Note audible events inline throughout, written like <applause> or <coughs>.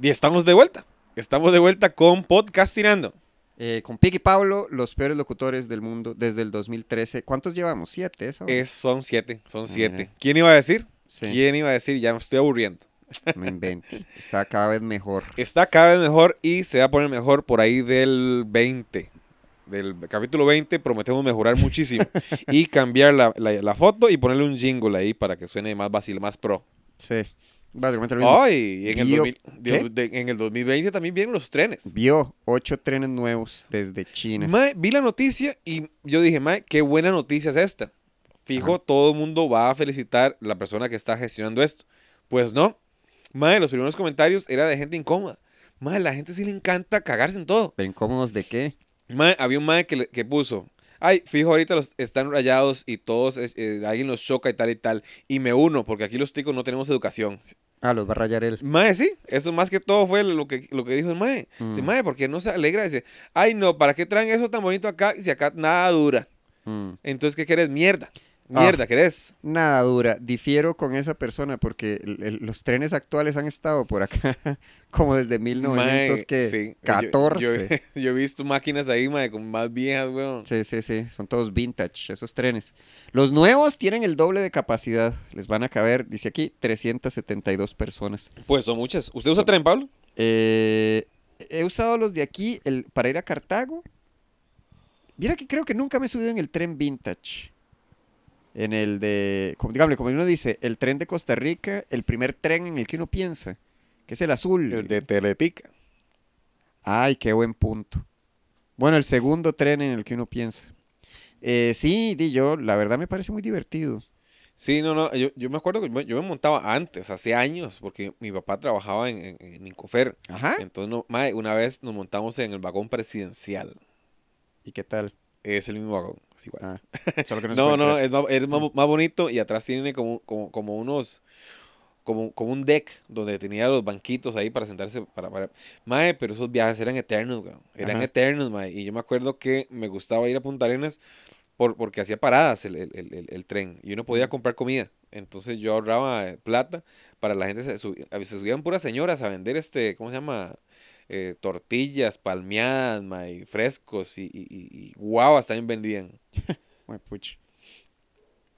Y estamos de vuelta. Estamos de vuelta con Podcastinando. Eh, con Piqui Pablo, los peores locutores del mundo desde el 2013. ¿Cuántos llevamos? ¿Siete? ¿Eso? Es, son siete, son siete. Ajá. ¿Quién iba a decir? Sí. ¿Quién iba a decir? Ya me estoy aburriendo. No invente. Está cada vez mejor. <laughs> Está cada vez mejor y se va a poner mejor por ahí del 20. Del capítulo 20 prometemos mejorar muchísimo. <laughs> y cambiar la, la- la foto y ponerle un jingle ahí para que suene más vacil, más pro. Sí. Básicamente lo mismo. Ay, en el, Bio- 2000 ¿Qué? de- en el 2020 también vienen los trenes. Vio ocho trenes nuevos desde China. Mae, vi la noticia y yo dije, mae, qué buena noticia es esta. Fijo, Ajá. todo el mundo va a felicitar a la persona que está gestionando esto. Pues no. Mae, los primeros comentarios era de gente incómoda. Mae, la gente sí le encanta cagarse en todo. ¿Pero incómodos de qué? Mae, había un mae que, que puso, ay, fijo, ahorita los están rayados y todos, eh, eh, alguien los choca y tal y tal. Y me uno, porque aquí los ticos no tenemos educación. Ah, los va a rayar él. Mae, sí, eso más que todo fue lo que, lo que dijo el Mae. Mm. Mae, ¿por qué no se alegra? Dice, ay, no, ¿para qué traen eso tan bonito acá si acá nada dura? Mm. Entonces, ¿qué querés? Mierda. Ah. Mierda, ¿querés? Nada dura. Difiero con esa persona porque el- el- los trenes actuales han estado por acá <laughs> como desde Mae, 1914. Yo, yo- yo he visto máquinas ahí, mae, con más viejas, weón. Sí, sí, sí. Son todos vintage, esos trenes. Los nuevos tienen el doble de capacidad. Les van a caber, dice aquí, 372 personas. Pues son muchas. ¿Usted usa Son- tren, Pablo? Eh, he usado los de aquí el, para ir a Cartago. Mira que creo que nunca me he subido en el tren vintage. En el de, como, como uno dice, el tren de Costa Rica, el primer tren en el que uno piensa, que es el azul. El de Teletica. Ay, qué buen punto. Bueno, el segundo tren en el que uno piensa. Eh, sí, di yo, la verdad me parece muy divertido. Sí, no, no, yo, yo me acuerdo que yo- yo me montaba antes, hace años, porque mi papá trabajaba en, en, en Incofer. Ajá. Entonces, no, mae, una vez nos montamos en el vagón presidencial. ¿Y qué tal? Es el mismo vagón. Ah, <laughs> solo que no, No, es, más, es más- más bonito y atrás tiene como, como, como unos, como, como un deck donde tenía los banquitos ahí para sentarse, para, para... Mae, pero esos viajes eran eternos, weón. Eran Ajá. eternos, mae. Y yo me acuerdo que me gustaba ir a Punta Arenas por, porque hacía paradas el, el- el- el- tren y uno podía comprar comida. Entonces yo ahorraba eh, plata para la gente, se, veces se subían puras señoras a vender este, ¿cómo se llama? Eh, tortillas palmeadas, mae, frescos y, y, y- guavas también vendían. <laughs> Ay, puch.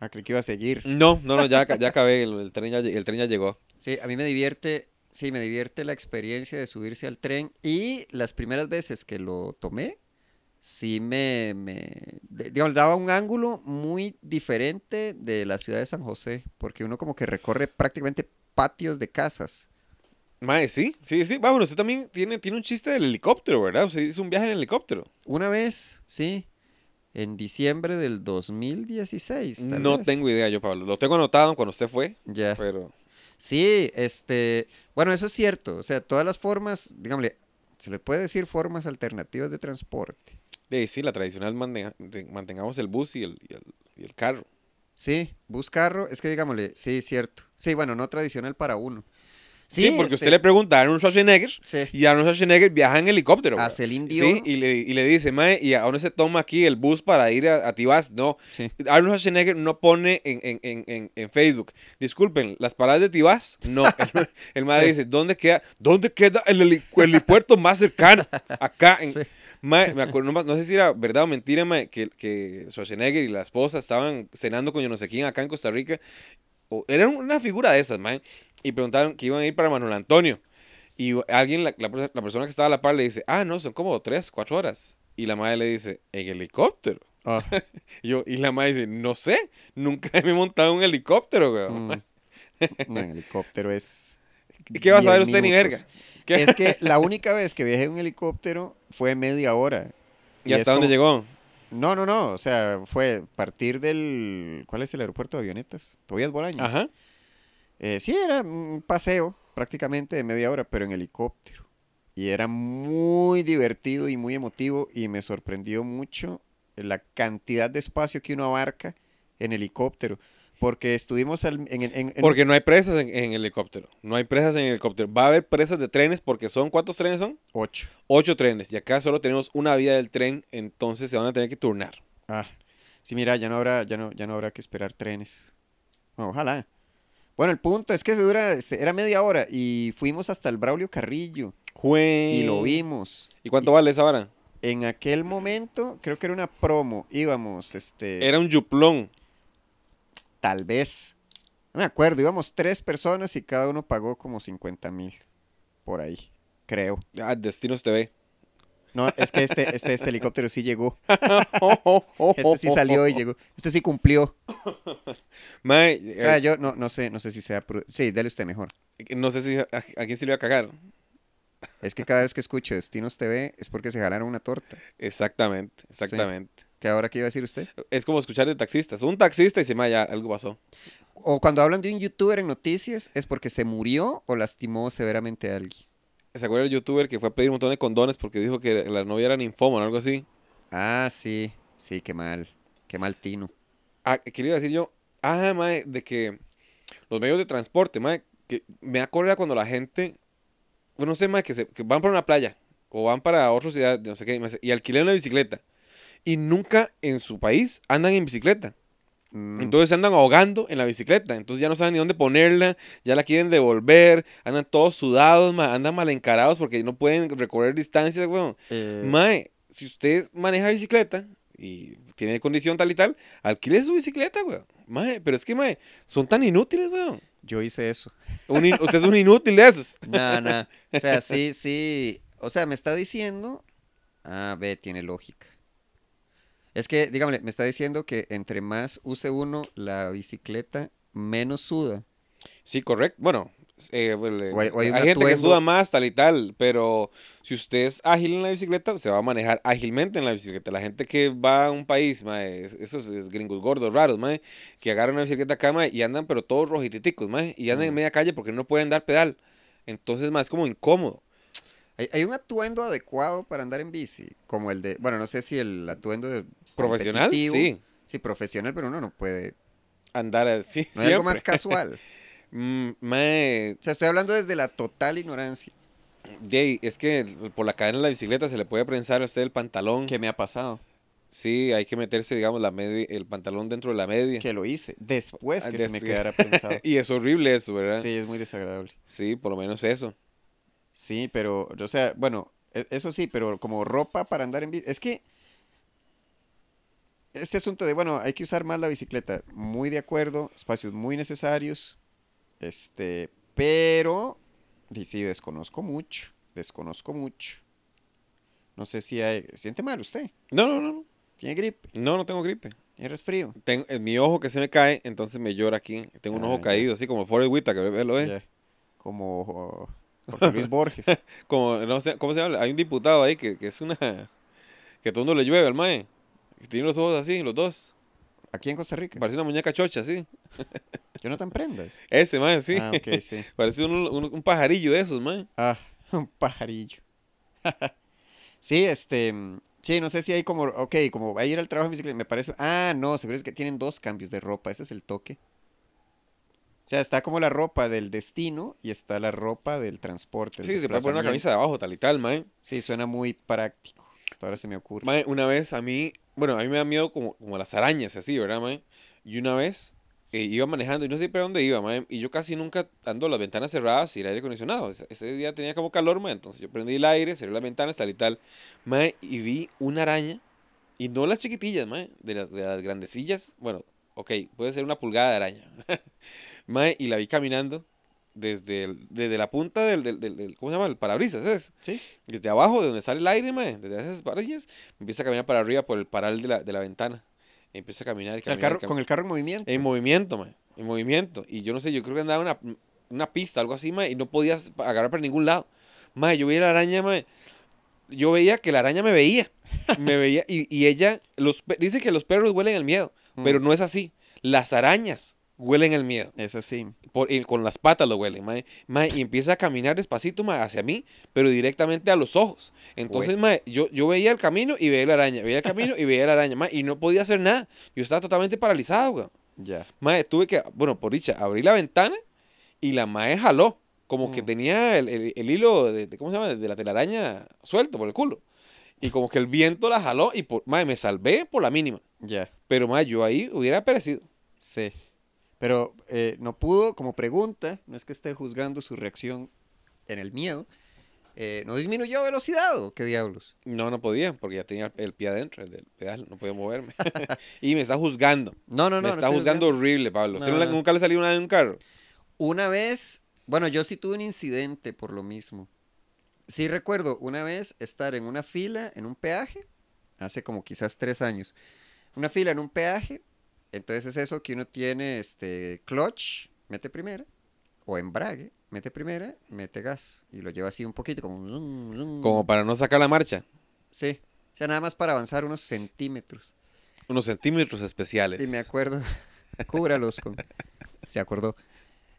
Ah, creí que iba a seguir. No, no, no, ya, ya acabé, el, el tren ya, el tren ya llegó. Sí, a mí me divierte, sí, me divierte la experiencia de subirse al tren y las primeras veces que lo tomé, sí me, me digamos, daba un ángulo muy diferente de la ciudad de San José, porque uno como que recorre prácticamente patios de casas. Mae, sí, sí, sí. Vámonos, usted también tiene, tiene un chiste del helicóptero, ¿verdad? Usted hizo un viaje en helicóptero. Una vez, sí, en diciembre del 2016. tal No vez. tengo idea yo, Pablo. Lo tengo anotado cuando usted fue, Ya. pero... Sí, este, bueno, eso es cierto, o sea, todas las formas, digámosle, se le puede decir formas alternativas de transporte. eh, sí, la tradicional mante- de- mantengamos el bus y el, y el, y el carro. Sí, bus carro, es que digámosle, sí, cierto. Sí, bueno, no tradicional para uno. Sí, porque este, usted le pregunta a Arnold Schwarzenegger Sí, y Arnold Schwarzenegger viaja en helicóptero. a ¿verdad? Celine Dion. Sí, y le, y le dice, mae, ¿y a dónde se toma aquí el bus para ir a, a Tibás? No, sí. Arnold Schwarzenegger no pone en, en, en, en, Facebook, disculpen, las paradas de Tibás, no. <laughs> El, el mae dice, ¿dónde queda, ¿dónde queda el, heli- el helipuerto más cercano? Acá, en, Sí. Mae, me acuerdo, no, sé si era verdad o mentira, mae, que, que Schwarzenegger y la esposa estaban cenando con yo no sé quién acá en Costa Rica. O, era una figura de esas, mae. Y preguntaron que iban a ir para Manuel Antonio. Y alguien, la, la per- la persona que estaba a la par, le dice, ah, no, son como tres, cuatro horas. Y la madre le dice, en helicóptero. Ah, <laughs> Y, yo, y la madre dice, no sé, nunca me he montado en un helicóptero, weón. mm. <laughs> No, en helicóptero es. ¿Qué va a saber 10 usted ni verga? ¿Qué? Es que la única vez que viajé en un helicóptero fue media hora. ¿Y es hasta dónde como- llegó? No, no, no. O sea, fue partir del. ¿Cuál es el aeropuerto de avionetas? Tobías Bolaños. Ajá. Eh, sí, era un paseo prácticamente de media hora, pero en helicóptero. Y era muy divertido y muy emotivo y me sorprendió mucho la cantidad de espacio que uno abarca en helicóptero. Porque estuvimos al- en, en- en- Porque no hay presas en, en helicóptero. No hay presas en helicóptero. Va a haber presas de trenes porque son, ¿cuántos trenes son? ocho. Ocho trenes. Y acá solo tenemos una vía del tren, entonces se van a tener que turnar. Ah, sí, mira, ya no habrá, ya no, ya no habrá que esperar trenes. Bueno, ojalá. Bueno, el punto es que se dura, este, era media hora y fuimos hasta el Braulio Carrillo Jue- y lo vimos. ¿Y cuánto vale esa vara? En aquel momento, creo que era una promo, íbamos, este, Era un yuplón. Tal vez, no me acuerdo, íbamos tres personas y cada uno pagó como 50 mil, por ahí, creo. Ah, Destinos TV. No, es que este, este, este helicóptero sí llegó, <laughs> este sí salió y llegó, este sí cumplió. O sea, eh, yo no, no sé, no sé si sea, sí, dale usted mejor. no sé si a, a quién se le iba a cagar. Es que cada vez que escucho Destinos TV es porque se jalaron una torta. Exactamente, exactamente. ¿Qué ahora qué iba a decir usted? Es como escuchar de taxistas. Un taxista y se me ya algo pasó. O cuando hablan de un youtuber en noticias es porque se murió o lastimó severamente a alguien. ¿Se acuerda el youtuber que fue a pedir un montón de condones porque dijo que la novia era ninfoma o algo así? Ah, sí, sí, qué mal, qué mal tino. Ah, ¿qué le iba a decir yo? Ah, mae, de que los medios de transporte, mae, que me cólera cuando la gente, no sé, mae, que, se, que van para una playa o van para otra ciudad, no sé qué, y alquilan una bicicleta y nunca en su país andan en bicicleta. Mm, Entonces se andan ahogando en la bicicleta. Entonces ya no saben ni dónde ponerla. Ya la quieren devolver. Andan todos sudados, ma, andan mal encarados porque no pueden recorrer distancias, weón. eh, Mae, si usted maneja bicicleta y tiene condición tal y tal, alquile su bicicleta, weón. Mae, pero es que, mae, son tan inútiles, weón. yo hice eso. Un usted es un inútil de esos. <laughs> No, no. O sea, sí, sí. O sea, me está diciendo. Ah, ve, tiene lógica. Es que, dígame, me está diciendo que entre más use uno la bicicleta, menos suda. Sí, correcto. Bueno, eh, well, eh, O hay- o hay gente que suda más, tal y tal, pero si usted es ágil en la bicicleta, se va a manejar ágilmente en la bicicleta. La gente que va a un país, mae, es- esos es gringos gordos, raros, mae, que agarran una bicicleta acá, mae, y andan pero todos rojititicos, mae, y andan en Mm. media calle porque no pueden dar pedal. Entonces, mae, es como incómodo. Hay, hay un atuendo adecuado para andar en bici, como el de, bueno, no sé si el atuendo de Profesional, sí. Sí, profesional, pero uno no puede. Andar así, No algo más casual. <laughs> Mm, mae, O sea, estoy hablando desde la total ignorancia Jay, es que por la cadena de la bicicleta se le puede prensar a usted el pantalón. que me ha pasado, Sí, hay que meterse, digamos, la media, el pantalón dentro de la media. que lo hice después que se me quedara <laughs> pensado. y es horrible eso, ¿verdad? Sí, es muy desagradable. Sí, por lo menos eso. Sí, pero, o sea, bueno, e- eso sí, pero como ropa para andar en bici. Es que este asunto de, bueno, hay que usar más la bicicleta, muy de acuerdo, espacios muy necesarios, este, pero, y sí, desconozco mucho, desconozco mucho. No sé si hay, ¿siente mal usted? No, no, no, no. ¿Tiene gripe? No, no tengo gripe. ¿Tiene resfrío? Tengo, en mi ojo que se me cae, entonces me llora aquí. Tengo un Ah, ojo ya. caído, así como Forrest Whitaker, ¿lo ve? Ya, Como oh, <laughs> Jorge Luis Borges. Como, no sé, ¿cómo se llama? Hay un diputado ahí que, que es una... Que todo el mundo le llueve al mae. Tiene los ojos así, los dos. Aquí en Costa Rica. Parece una muñeca chocha, sí. <laughs> Jonathan Prendas. Ese, mae, sí. Ah, ok, sí. <laughs> Parece un, un, un pajarillo de esos, mae. Ah, <laughs> un pajarillo. sí, este. Sí, no sé si hay como. Ok, como va a ir al trabajo en bicicleta. Me parece. Ah, no, seguro es que tienen dos cambios de ropa. Ese es el toque. O sea, está como la ropa del destino y está la ropa del transporte. Sí, se puede poner una camisa de abajo, tal y tal, mae. Sí, suena muy práctico. Hasta ahora se me ocurre. Mae, una vez a mí, bueno, a mí me da miedo como, como las arañas así, ¿verdad, mae? Y una vez eh, iba manejando y no sé para dónde iba, mae, y yo casi nunca ando las ventanas cerradas y el aire acondicionado. Ese, día tenía como calor, mae, entonces yo prendí el aire, cerré las ventanas, tal y tal, mae, y vi una araña, y no las chiquitillas, mae, de las, de las grandecillas, bueno, ok, puede ser una pulgada de araña, <laughs> mae, y la vi caminando desde, el- desde la punta del, del, del- ¿cómo se llama? El parabrisas, ¿es? Sí. Desde abajo, de donde sale el aire, mae, desde esas varillas, empieza a caminar para arriba por el paral de la, de la ventana. Empieza a caminar y El caminar. y carro, caminar. con el carro en movimiento. En movimiento, mae, en movimiento. Y yo no sé, yo creo que andaba una, una pista, algo así, mae, y no podías agarrar para ningún lado. Mae, yo veía la araña, mae. Yo veía que la araña me veía. Me veía, y, y ella, los, dice que los perros huelen el miedo, <laughs> Mm. pero no es así. Las arañas huelen el miedo. Es así. Por, y con las patas lo huele, mae. Mae, y empieza a caminar despacito, mae, hacia mí, pero directamente a los ojos. Entonces, mae, yo, yo veía el camino y veía la araña, veía el camino y veía la araña, mae, y no podía hacer nada. Yo estaba totalmente paralizado, weón. Ya. Mae, tuve que, bueno, por dicha, abrí la ventana y la mae jaló. Como que Mm. tenía el, el- el hilo de, de- ¿cómo se llama? De la telaraña suelto por el culo. Y como que el viento la jaló y, por, mae, me salvé por la mínima. Ya. Pero, mae, yo ahí hubiera perecido. Sí. Pero eh, no pudo, como pregunta, no es que esté juzgando su reacción en el miedo, eh, ¿no disminuyó velocidad o qué diablos? No, no podía, porque ya tenía el pie adentro el del pedal, no podía moverme. <laughs> y me está juzgando. No, no, no. me está juzgando horrible, Pablo. ¿Usted No, no nunca le salió una en un carro? Una vez, bueno, yo sí tuve un incidente por lo mismo. Sí recuerdo una vez estar en una fila, en un peaje, hace como quizás tres años. Una fila en un peaje, entonces es eso que uno tiene, este, clutch, mete primera, o embrague, mete primera, mete gas, y lo lleva así un poquito, como... zum, zum. Como para no sacar la marcha. Sí, o sea, nada más para avanzar unos centímetros. Unos centímetros especiales. Y me acuerdo, <laughs> cúbralos con... Se acordó.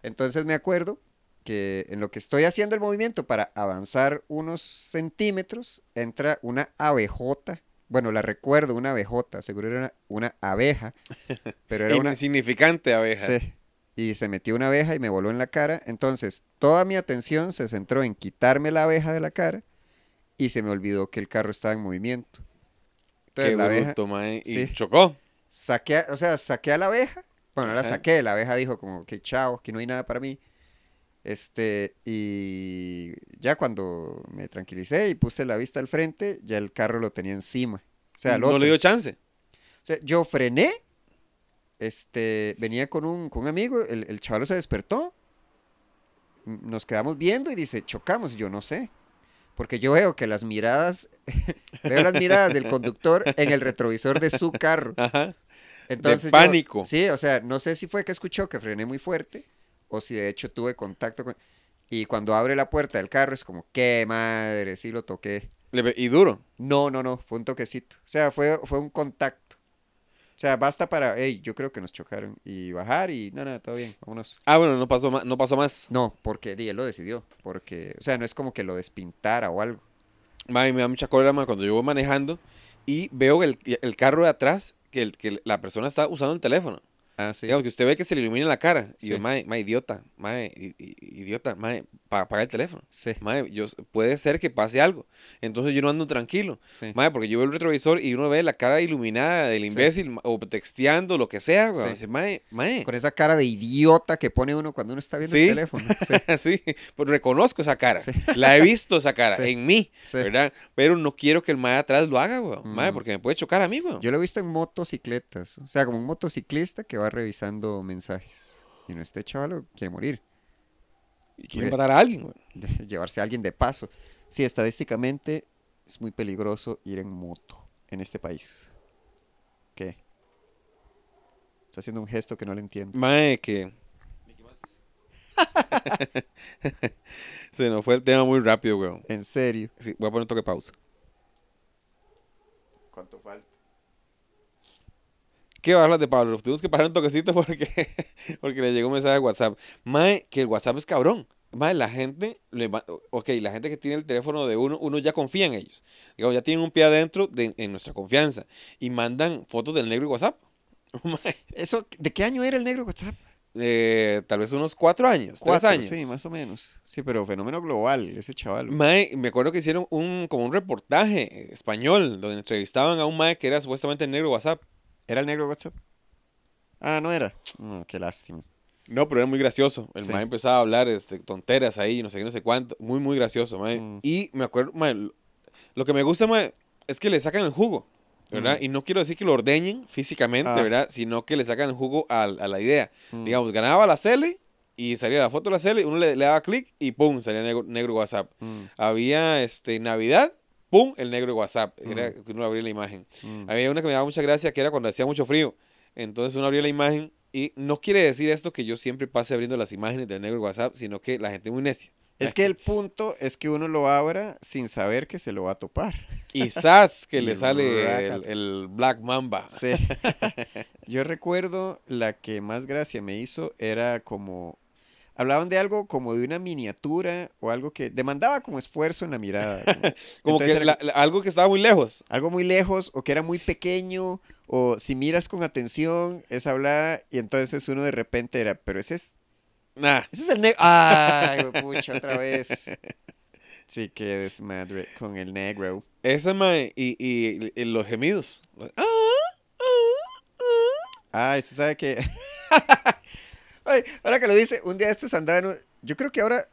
Entonces me acuerdo que en lo que estoy haciendo el movimiento para avanzar unos centímetros, entra una abejota. Bueno, la recuerdo, una abejota, seguro era una, una abeja, <laughs> pero era una... Insignificante abeja. Sí. Y se metió una abeja y me voló en la cara. Entonces, toda mi atención se centró en quitarme la abeja de la cara y se me olvidó que el carro estaba en movimiento. Entonces, Qué la abeja, mae. Y sí. chocó. saqué, a- o sea, saqué a la abeja. Bueno, no la saqué, la abeja dijo como que chao, aquí no hay nada para mí. Este, y ya cuando me tranquilicé y puse la vista al frente, ya el carro lo tenía encima. O sea, no otro. le dio chance. O sea, yo frené, este, venía con un, con un amigo, el, el chaval se despertó, nos quedamos viendo y dice, chocamos, y yo no sé. Porque yo veo que las miradas, <laughs> veo las miradas del conductor en el retrovisor de su carro. Ajá. Entonces pánico. sí, o sea, no sé si fue que escuchó que frené muy fuerte o si de hecho tuve contacto con... Y cuando abre la puerta del carro es como, qué madre, sí lo toqué. Y duro. No, no, no, fue un toquecito. O sea, fue, fue un contacto. O sea, basta para, hey, yo creo que nos chocaron. Y bajar y, no, no, todo bien, vámonos. Ah, bueno, no pasó más. No pasó más. No, porque di, él lo decidió. Porque, o sea, no es como que lo despintara o algo. Mae, me da mucha cólera, cuando yo voy manejando y veo el, el carro de atrás que, el, que la persona está usando el teléfono. Ah, sí. Digamos que usted ve que se le ilumina la cara. Y yo, Sí. mae, mae, idiota, mae, idiota, mae, pa- apaga el teléfono. Sí, Mae, yo, puede ser que pase algo. Entonces yo no ando tranquilo. sí. Mae, porque yo veo el retrovisor y uno ve la cara iluminada del Sí. imbécil o texteando, lo que sea, güey. Sí. Dice, mae, mae. Con esa cara de idiota que pone uno cuando uno está viendo Sí. el teléfono. Sí, <laughs> sí, pues reconozco esa cara. Sí. La he visto esa cara Sí. en mí, sí. ¿verdad? Pero no quiero que el mae atrás lo haga, güey. Mae, Mm. porque me puede chocar a mí, güey. Yo lo he visto en motocicletas. O sea, como un motociclista que va revisando mensajes. Y no, este chaval quiere morir. Y quieren Oye. matar a alguien, güey. <laughs> llevarse a alguien de paso. Sí, estadísticamente es muy peligroso ir en moto en este país. ¿Qué? Está haciendo un gesto que no le entiendo. Mae, que. Se nos fue el tema muy rápido. En serio. Sí, voy a poner un toque de pausa. ¿Cuánto falta? ¿Qué va a hablar de Pablo? Tenemos que parar un toquecito porque, <laughs> porque le llegó un mensaje de WhatsApp. Mae, que el WhatsApp es cabrón. Mae, la gente, le va- ok, la gente que tiene el teléfono de uno, uno ya confía en ellos. Digamos, ya tienen un pie adentro de, en nuestra confianza. Y mandan fotos del negro y WhatsApp. <laughs> Mae, Eso, ¿De qué año era el negro WhatsApp? eh, tal vez unos cuatro años, tres Cuatro, años. Sí, más o menos. Sí, pero fenómeno global, ese chaval. Mae, me acuerdo que hicieron un, como un reportaje español donde entrevistaban a un mae que era supuestamente el negro WhatsApp. ¿Era el negro WhatsApp? Ah, no era. Qué lástima. No, pero era muy gracioso. El Sí. mae empezaba a hablar este, tonteras ahí, no sé qué, no sé cuánto. Muy, muy gracioso, mae. Mm. Y me acuerdo, mae, lo- que me gusta, mae, es que le sacan el jugo, ¿verdad? Mm. Y no quiero decir que lo ordeñen físicamente, Ah. ¿verdad? Sino que le sacan el jugo a, a la idea. Mm. Digamos, ganaba la Cele y salía la foto de la Cele, uno le, le daba clic y pum, salía negro, negro WhatsApp. Había este, Navidad, pum, el negro WhatsApp. Era Mm. que uno abría la imagen. mm. Había una que me daba mucha gracia que era cuando hacía mucho frío. Entonces uno abría la imagen y no quiere decir esto que yo siempre pase abriendo las imágenes del negro WhatsApp, sino que la gente es muy necia. Es que el punto es que uno lo abra sin saber que se lo va a topar. Y ¡zas! <laughs> que le sale el, el Black Mamba. Sí. <laughs> Yo recuerdo la que más gracia me hizo era como hablaban de algo como de una miniatura o algo que demandaba como esfuerzo en la mirada. como- <laughs> Como Entonces que la- la- algo que estaba muy lejos. algo muy lejos o que era muy pequeño o si miras con atención es hablar y entonces uno de repente era, pero ese es Nah. ese es el negro. Ay, pucha, otra vez. <laughs> Sí, que desmadre con el negro. Esa, mae, y, y- y los gemidos. Los- ¡Ah! ¡Ah! ¡Ah! Ah, usted sabe que <laughs> Ay, ahora que lo dice, un día estos andaba en un... Yo creo que ahora...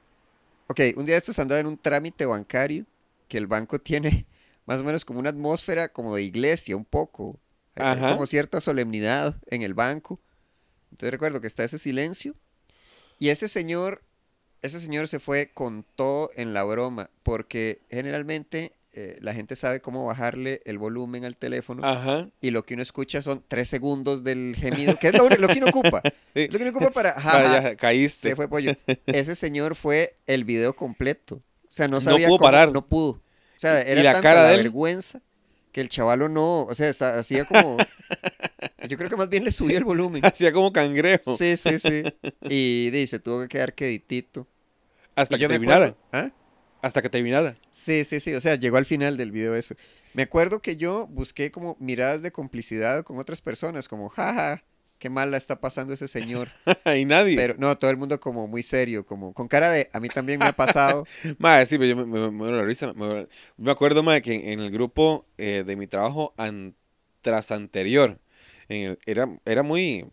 Ok, un día estos andaba en un trámite bancario que el banco tiene más o menos como una atmósfera como de iglesia, un poco. Hay como cierta solemnidad en el banco. Entonces recuerdo que está ese silencio. Y ese señor, ese señor se fue con todo en la broma, porque generalmente eh, la gente sabe cómo bajarle el volumen al teléfono Ajá. y lo que uno escucha son tres segundos del gemido, que es lo, lo que uno ocupa. <laughs> Sí. Lo que uno ocupa para... <laughs> ja, allá, caíste. se fue pollo. Ese señor fue el video completo. O sea, no No sabía pudo cómo- parar. No pudo. O sea, Y era la tanta cara la de él. vergüenza que el chavalo no... O sea, está- hacía como... <laughs> Yo creo que más bien le subió el volumen. Hacía como cangrejo. Sí, sí, sí. Y dice, tuvo que quedar queditito. Hasta Y que terminara. ¿Ah? Hasta que terminara. Sí, sí, sí. O sea, llegó al final del video eso. Me acuerdo que yo busqué como miradas de complicidad con otras personas, como, jaja, qué mal la está pasando ese señor. <laughs> y nadie. Pero no, todo el mundo como muy serio, como con cara de, a mí también me ha pasado. <laughs> Madre, sí, pero yo me, me, me muero la risa. Me, me acuerdo, madre, que en, en el grupo eh, de mi trabajo an- tras anterior, en el- era, era muy,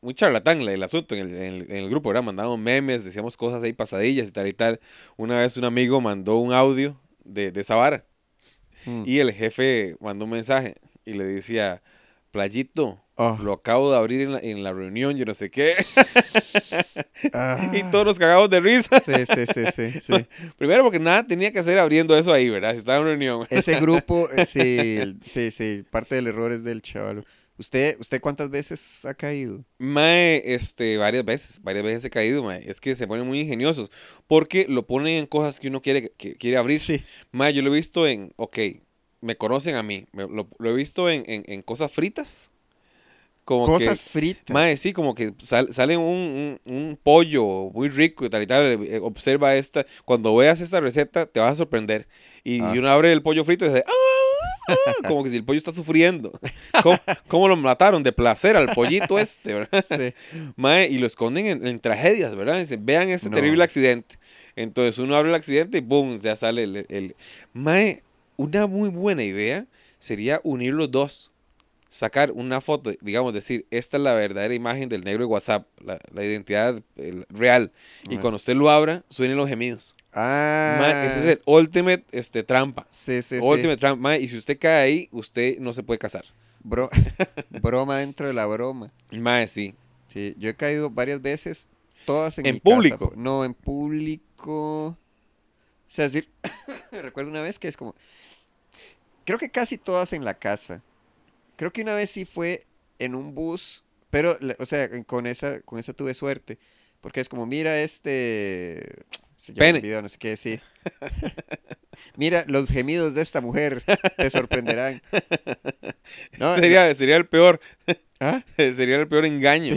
muy charlatán el, asunto en el, en el- en el grupo, ¿verdad? Mandábamos memes, decíamos cosas ahí pasadillas y tal y tal. Una vez un amigo mandó un audio de, de esa vara Mm. y el jefe mandó un mensaje y le decía, Playito, Oh. lo acabo de abrir en la, en la reunión, yo no sé qué. <laughs> Ah. y todos nos cagamos de risa. Sí, sí, sí, sí, sí. <laughs> Primero porque nada tenía que hacer abriendo eso ahí, ¿verdad? Si estaba en reunión. Ese grupo, eh, sí, <laughs> sí, sí, parte del error es del chavalo. ¿Usted, ¿Usted cuántas veces ha caído? Mae, este, varias veces, varias veces he caído, mae. Es que se ponen muy ingeniosos porque lo ponen en cosas que uno quiere, que quiere abrir. Sí. Mae, yo lo he visto en, ok, me conocen a mí, me- lo, lo he visto en, en, en cosas fritas. Como Cosas que, fritas. Mae, sí, como que sal- sale un, un- un pollo muy rico y tal y tal. eh, Observa esta. Cuando veas esta receta, te vas a sorprender. Y, Ah. y uno abre el pollo frito y dice, ¡ah! Ah", <laughs> como que si el pollo está sufriendo. <laughs> ¿Cómo, cómo lo mataron de placer al pollito este, verdad? <laughs> Sí. Mae, y lo esconden en, en tragedias, ¿verdad? Dicen, vean este No. terrible accidente. Entonces uno abre el accidente y ¡boom! Ya sale el, el- Mae, una muy buena idea sería unir los dos. Sacar una foto, digamos, decir, esta es la verdadera imagen del negro de WhatsApp, la, la identidad el, real. Y cuando usted lo abra, suenen los gemidos. Ah. Ese es el ultimate este, trampa. Sí, sí, sí. ultimate trampa. Mae, y si usted cae ahí, usted no se puede casar. Bro- <laughs> broma dentro de la broma. Mae, sí. Sí, yo he caído varias veces, todas en, ¿En mi público? no, en público. O sea, es decir, <coughs> recuerdo una vez que es como, creo que casi todas en la casa. Creo que una vez sí fue en un bus, pero, o sea, con esa, con esa tuve suerte, porque es como, mira este, se Pene. video, no sé qué, sí. <laughs> Mira, los gemidos de esta mujer te sorprenderán. <laughs> No, Sería, sería el peor. ¿Ah? <laughs> Sería el peor engaño.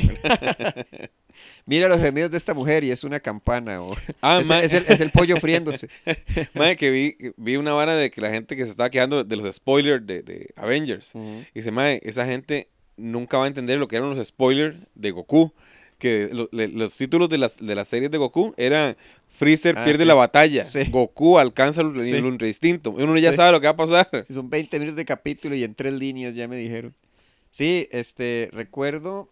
Mira los gemidos de esta mujer y es una campana. O... Ah, es, es el, es el pollo friéndose. <laughs> Madre, que vi, vi una vara de que la gente que se estaba quedando de los spoilers de, de Avengers. Ujú. Y dice, madre, esa gente nunca va a entender lo que eran los spoilers de Goku. Que lo- le- los títulos de las, de las series de Goku eran Freezer Ah, pierde sí. la batalla, Sí. Goku alcanza el, Sí. el instinto. Uno ya sabe lo que va a pasar. Son 20 minutos de capítulo y en tres líneas ya me dijeron. Sí, este, recuerdo,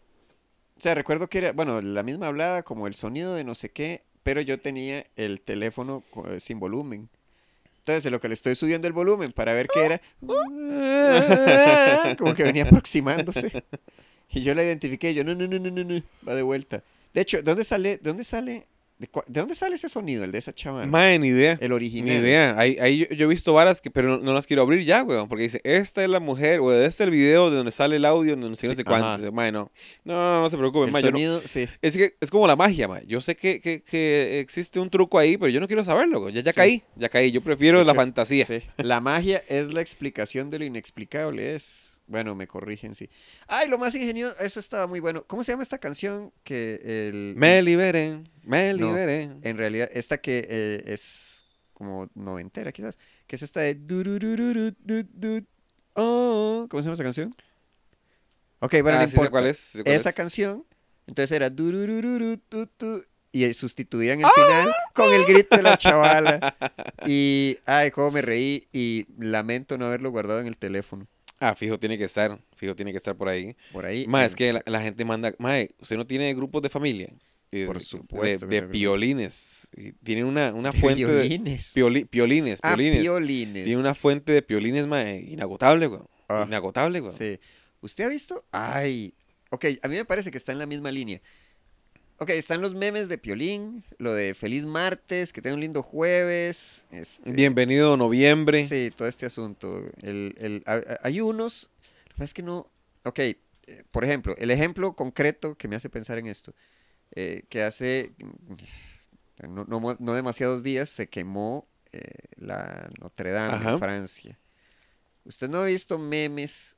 o sea, recuerdo que era, bueno, la misma hablada, como el sonido de no sé qué, pero yo tenía el teléfono eh, sin volumen. Entonces, en lo que le estoy subiendo el volumen para ver qué era, como que venía aproximándose. <laughs> Y yo la identifiqué, yo, no, no, no, no, no, no, va de vuelta. De hecho, ¿dónde sale, dónde sale, de, de dónde sale ese sonido, el de esa chavala? Madre, ni idea. El Ni original. idea. Ahí, ahí yo, yo he visto varas que, pero no, no las quiero abrir ya, weón. Porque dice, esta es la mujer, o este es el video de donde sale el audio, donde no sé, no Sí, sé cuánto. Dice, "Mae, no. no, no se preocupe, El mae, yo no- sonido, sí. Es que es como la magia, mae. Yo sé que, que, que existe un truco ahí, pero yo no quiero saberlo. weón. Ya, ya Sí. caí, ya caí. Yo prefiero De la fantasía. Sí. La magia es la explicación de lo inexplicable. Es. Bueno, me corrigen, sí. Ay, lo más ingenioso. Eso estaba muy bueno. ¿Cómo se llama esta canción? Que el. Me liberen, me No. liberen. En realidad, esta que eh, es como noventera, quizás. Que es esta de. oh. ¿Cómo se llama esa canción? Ok, bueno, Ah, no sí importa. cuál es, cuál Esa es. canción. Entonces era. y eh, sustituían ¡Ah! el final con el grito de la chavala. Y, ay, cómo me reí y lamento no haberlo guardado en el teléfono. Ah, fijo tiene que estar, fijo tiene que estar por ahí. Por ahí. Es en- que la, la gente manda, mae, usted no tiene grupos de familia. Eh, Por de- supuesto De, de piolines. Y Tiene una, una <laughs> fuente de Violines. pioli- piolines, Ah, piolines. piolines. Tiene una fuente de piolines, mae, inagotable, güey. Ah. Inagotable, güey. Sí. ¿Usted ha visto? Ay. Ok, a mí me parece que está en la misma línea. Ok, están los memes de Piolín, lo de Feliz Martes, que tenga un lindo jueves. este, Bienvenido noviembre. Sí, todo este asunto. El, el- hay unos, lo que pasa es que no, ok, eh, por ejemplo, el ejemplo concreto que me hace pensar en esto, eh, que hace mm, no, no demasiados días se quemó eh, la Notre Dame Ajá. en Francia. ¿Usted no ha visto memes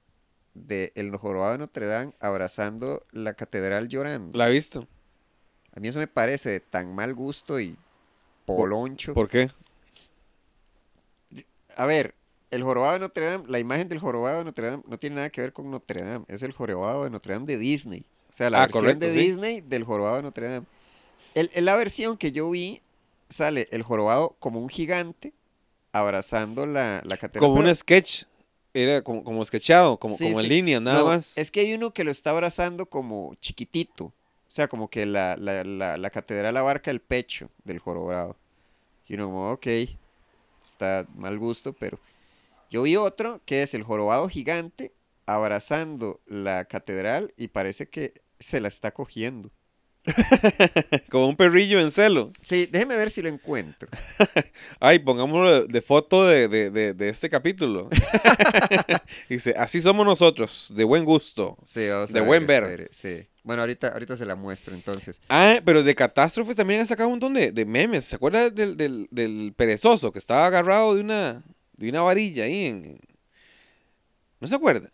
de el jorobado de Notre Dame abrazando la catedral llorando? ¿La ha visto? A mí eso me parece de tan mal gusto y poloncho. ¿Por qué? A ver, el jorobado de Notre Dame, la imagen del jorobado de Notre Dame no tiene nada que ver con Notre Dame, es el jorobado de Notre Dame de Disney. O sea, la Ah, versión correcto, de sí. Disney del jorobado de Notre Dame. El- en la versión que yo vi, sale el jorobado como un gigante abrazando la, la catedral. Como un sketch. Era como, como sketchado, como, Sí, como en línea, nada No, más. Es que hay uno que lo está abrazando como chiquitito. O sea, como que la, la, la, la catedral abarca el pecho del jorobado. Y uno como, ok, está mal gusto, pero... Yo vi otro que es el jorobado gigante abrazando la catedral y parece que se la está cogiendo. <laughs> Como un perrillo en celo. Sí, déjeme ver si lo encuentro. <laughs> Ay, pongámoslo de, foto de, de- de- de este capítulo. <laughs> Dice, así somos nosotros, de buen gusto. Sí, De buen ver. espere, Sí. Bueno, ahorita, ahorita se la muestro entonces. Ah, pero de catástrofes también han sacado un montón de, de memes. ¿Se acuerda del, del- del perezoso que estaba agarrado de una, de una varilla ahí? En... ¿No se acuerda?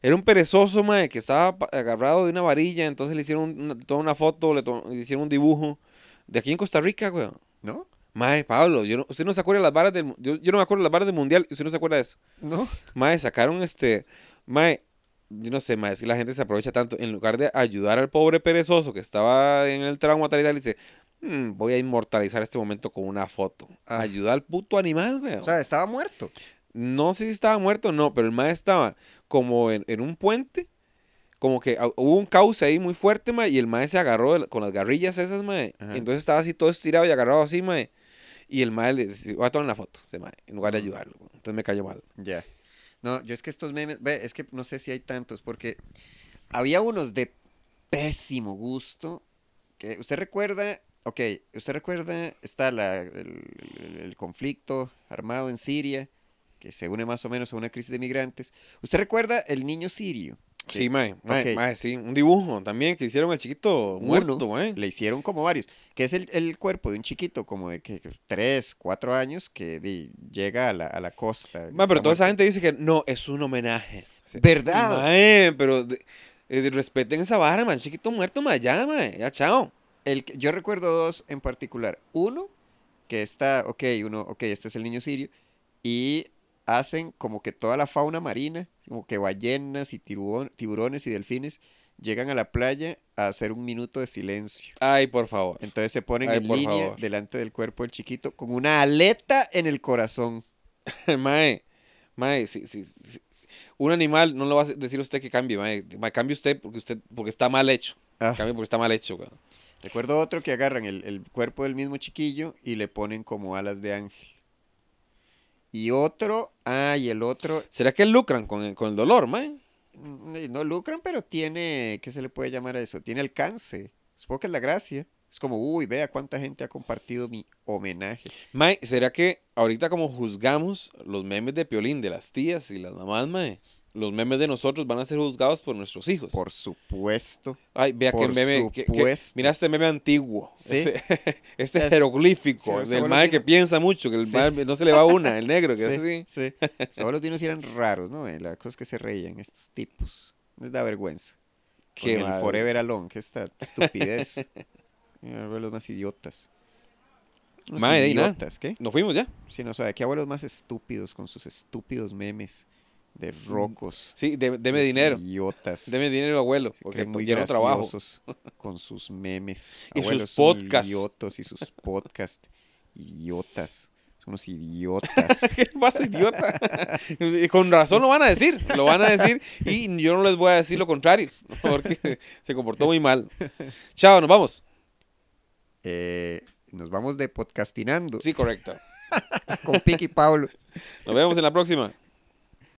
Era un perezoso, mae, que estaba agarrado de una varilla. Entonces le hicieron una, toda una foto, le, to- le hicieron un dibujo. De aquí en Costa Rica, weón. ¿No? Mae, Pablo, yo no- usted no se acuerda de las varas del... Yo, yo no me acuerdo de las varas del mundial. ¿Usted no se acuerda de eso? ¿No? Mae, sacaron este. Mae, yo no sé, mae, es que la gente se aprovecha tanto. En lugar de ayudar al pobre perezoso que estaba en el trauma tal y tal, dice: "Mm, Voy a inmortalizar este momento con una foto. Ah. Ayuda al puto animal, weón. O sea, estaba muerto. no sé si estaba muerto o no, pero el mae estaba como en, en un puente. Como que ah, hubo un cauce ahí muy fuerte, mae, y el mae se agarró con las garrillas esas, mae. Ajá. Entonces estaba así todo estirado y agarrado así, mae. Y el mae le dice: Voy a tomar una foto, ese mae, en lugar de ayudarlo. Entonces me cayó mal. Ya. No, yo es que estos memes, ve, es que no sé si hay tantos, porque había unos de pésimo gusto. Que usted recuerda, ok, usted recuerda, está la, el, el- conflicto armado en Siria, que se une más o menos a una crisis de migrantes. ¿Usted recuerda el niño sirio? Que Sí, mae, mae, ok. mae, sí. Un dibujo también que hicieron al chiquito Uno, muerto, mae. Le hicieron como varios, que es el, el cuerpo de un chiquito como de que tres, cuatro años que di, llega a la, a la costa. Mae, pero toda esa muerto. gente dice que no, es un homenaje. Sí. ¿Verdad? Mae, pero de- eh, respeten esa vara, man. Chiquito muerto, mae, ya, mae, ya, chao. El, yo recuerdo dos en particular. Uno, que está, ok, uno, ok, este es el niño sirio, y hacen como que toda la fauna marina, como que ballenas y tiburón- tiburones y delfines, llegan a la playa a hacer un minuto de silencio. Ay, por favor. Entonces se ponen Ay, en línea favor. delante del cuerpo del chiquito con una aleta en el corazón. <laughs> mae, mae, sí, sí, sí. Un animal no lo va a decir usted que cambie, mae. Mae, cambie usted porque usted porque está mal hecho. Ah. Cambie porque está mal hecho. Recuerdo otro que agarran el, el cuerpo del mismo chiquillo y le ponen como alas de ángel. Y otro, ah, y el otro, ¿Será que lucran con el, con el dolor, mae? Mm, No lucran, pero tiene, ¿qué se le puede llamar a eso? Tiene alcance. Supongo que es la gracia. Es como, uy, vea cuánta gente ha compartido mi homenaje. Mae, ¿será que ahorita como juzgamos los memes de Piolín de las tías y las mamás, mae? Los memes de nosotros van a ser juzgados por nuestros hijos. Por supuesto. Ay, vea qué meme. que- que- mira este meme antiguo. Sí. Ese- <laughs> este Es- jeroglífico Sí, del mae que piensa mucho, que el Sí. no se le va una, el negro, que. Sí, sí. Los dinos eran raros, ¿no? Eh, Las cosas que se reían, estos tipos. Les da vergüenza. Qué el madre. Forever Alone, que esta estupidez. <laughs> Abuelos más idiotas. Unos nada. idiotas, ¿qué? Nos fuimos ya. Sí, no sabe, qué abuelos más estúpidos con sus estúpidos memes de rocos. Sí, de- deme dinero. Idiotas. Deme dinero, abuelo, porque muy no trabajo. con sus memes. <laughs> Y sus Abuelos son podcasts. Idiotos y sus <laughs> podcasts. Idiotas. unos idiotas. <laughs> ¿Qué pasa, idiota? Con razón lo van a decir, lo van a decir y yo no les voy a decir lo contrario, porque se comportó muy mal. Chao, nos vamos. Eh, nos vamos de podcastinando Sí, correcto. con Piqui Pablo. Nos vemos en la próxima.